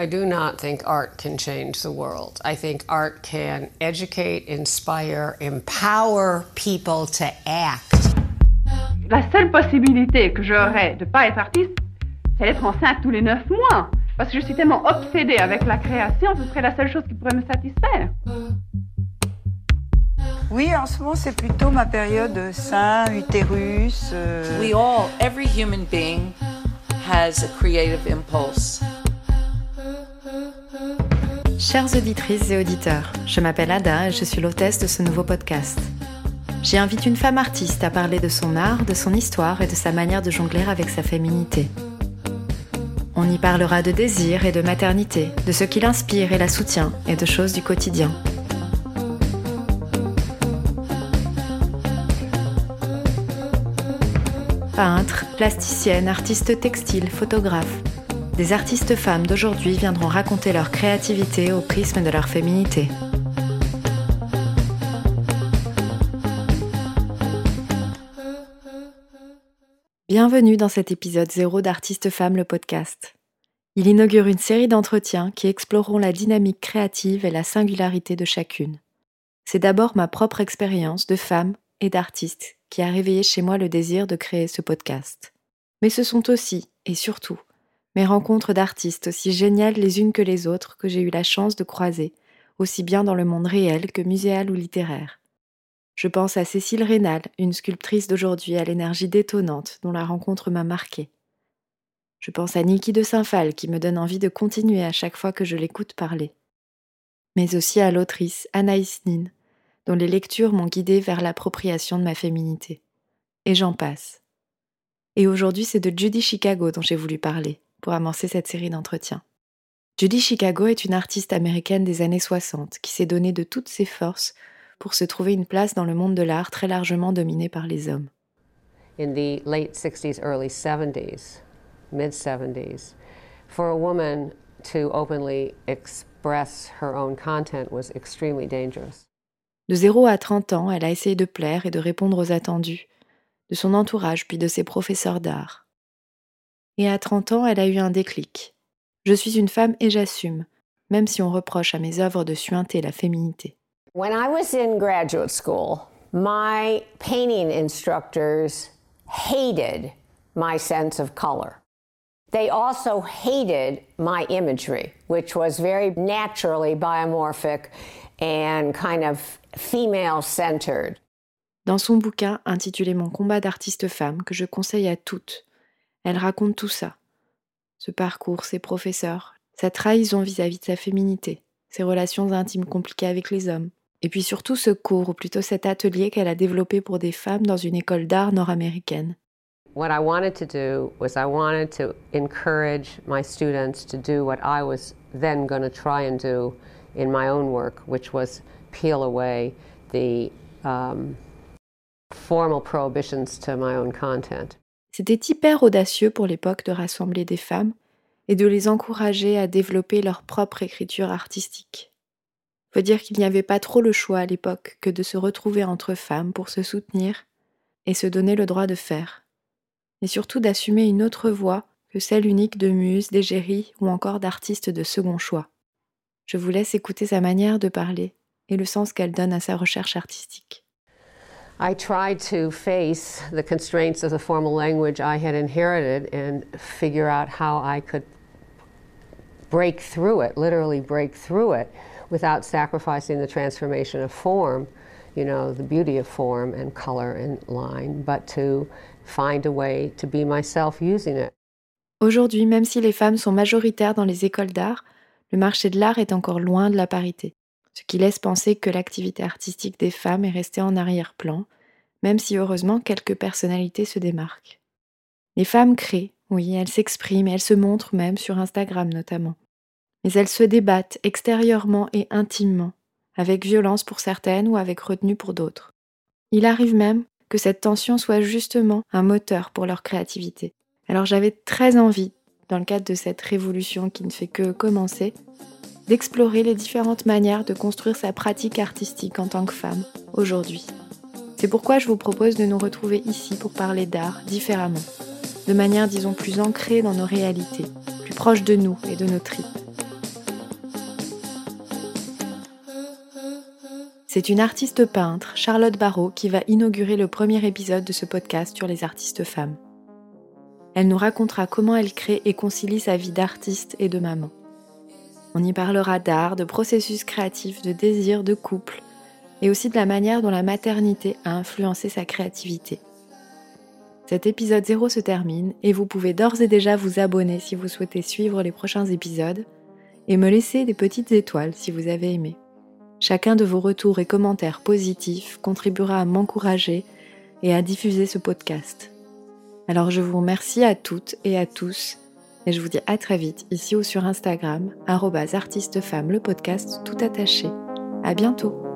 I do not think art can change the world. I think art can educate, inspire, empower people to act. La seule possibilité que j'aurais de ne pas être artiste, c'est d'être enceinte tous les neuf mois. Parce que je suis tellement obsédée avec la création, ce serait la seule chose qui pourrait me satisfaire. Oui, en ce moment, c'est plutôt ma période sein, utérus. euh, We all, every human being has a creative impulse. Chères auditrices et auditeurs, je m'appelle Ada et je suis l'hôtesse de ce nouveau podcast. J'y invite une femme artiste à parler de son art, de son histoire et de sa manière de jongler avec sa féminité. On y parlera de désir et de maternité, de ce qui l'inspire et la soutient et de choses du quotidien. Peintres, plasticiennes, artistes textiles, photographes, des artistes femmes d'aujourd'hui viendront raconter leur créativité au prisme de leur féminité. Bienvenue dans cet épisode 0 d'Artistes Femmes le podcast. Il inaugure une série d'entretiens qui exploreront la dynamique créative et la singularité de chacune. C'est d'abord ma propre expérience de femme et d'artiste qui a réveillé chez moi le désir de créer ce podcast. Mais ce sont aussi, et surtout, mes rencontres d'artistes aussi géniales les unes que les autres que j'ai eu la chance de croiser, aussi bien dans le monde réel que muséal ou littéraire. Je pense à Cécile Rénal, une sculptrice d'aujourd'hui à l'énergie détonnante dont la rencontre m'a marquée. Je pense à Niki de Saint-Phal qui me donne envie de continuer à chaque fois que je l'écoute parler. Mais aussi à l'autrice Anaïs Nin, dont les lectures m'ont guidée vers l'appropriation de ma féminité. Et j'en passe. Et aujourd'hui, c'est de Judy Chicago dont j'ai voulu parler pour amorcer cette série d'entretiens. Judy Chicago est une artiste américaine des années 60 qui s'est donnée de toutes ses forces pour se trouver une place dans le monde de l'art très largement dominé par les hommes. In the late 60s, early 70s, mid 70s, for a woman to openly express her own content was extremely dangerous. De 0 à 30 ans, elle a essayé de plaire et de répondre aux attendus, de son entourage puis de ses professeurs d'art. Et à 30 ans, elle a eu un déclic. Je suis une femme et j'assume, même si on reproche à mes œuvres de suinter la féminité. When I was in graduate school, my painting instructors hated my sense of color. They also hated my imagery, which was very naturally biomorphic and kind of female centered. Dans son bouquin intitulé Mon combat d'artiste femme, que je conseille à toutes, elle raconte tout ça. Ce parcours, ses professeurs, sa trahison vis-à-vis de sa féminité, ses relations intimes compliquées avec les hommes, et puis surtout ce cours, ou plutôt cet atelier qu'elle a développé pour des femmes dans une école d'art nord-américaine. What I wanted to do was I wanted to encourage my students to do what I was then going to try and do in my own work, which was peel away the um, formal prohibitions to my own content. C'était hyper audacieux pour l'époque de rassembler des femmes et de les encourager à développer leur propre écriture artistique. Faut dire qu'il n'y avait pas trop le choix à l'époque que de se retrouver entre femmes pour se soutenir et se donner le droit de faire, et surtout d'assumer une autre voie que celle unique de muse, d'égérie ou encore d'artiste de second choix. Je vous laisse écouter sa manière de parler et le sens qu'elle donne à sa recherche artistique. I tried to face the constraints of the formal language I had inherited and figure out how I could break through it, literally break through it, without sacrificing the transformation of form, you know, the beauty of form and color and line, but to find a way to be myself using it. Aujourd'hui, même si les femmes sont majoritaires dans les écoles d'art, le marché de l'art est encore loin de la parité, ce qui laisse penser que l'activité artistique des femmes est restée en arrière-plan, même si heureusement quelques personnalités se démarquent. Les femmes créent, oui, elles s'expriment et elles se montrent même sur Instagram notamment. Mais elles se débattent extérieurement et intimement, avec violence pour certaines ou avec retenue pour d'autres. Il arrive même que cette tension soit justement un moteur pour leur créativité. Alors j'avais très envie, dans le cadre de cette révolution qui ne fait que commencer, d'explorer les différentes manières de construire sa pratique artistique en tant que femme aujourd'hui. C'est pourquoi je vous propose de nous retrouver ici pour parler d'art différemment, de manière disons plus ancrée dans nos réalités, plus proche de nous et de nos tripes. C'est une artiste peintre, Charlotte Barrault, qui va inaugurer le premier épisode de ce podcast sur les artistes femmes. Elle nous racontera comment elle crée et concilie sa vie d'artiste et de maman. On y parlera d'art, de processus créatif, de désir, de couple, et aussi de la manière dont la maternité a influencé sa créativité. Cet épisode 0 se termine et vous pouvez d'ores et déjà vous abonner si vous souhaitez suivre les prochains épisodes et me laisser des petites étoiles si vous avez aimé. Chacun de vos retours et commentaires positifs contribuera à m'encourager et à diffuser ce podcast. Alors je vous remercie à toutes et à tous et je vous dis à très vite ici ou sur Instagram, artistefemme le podcast tout attaché. À bientôt!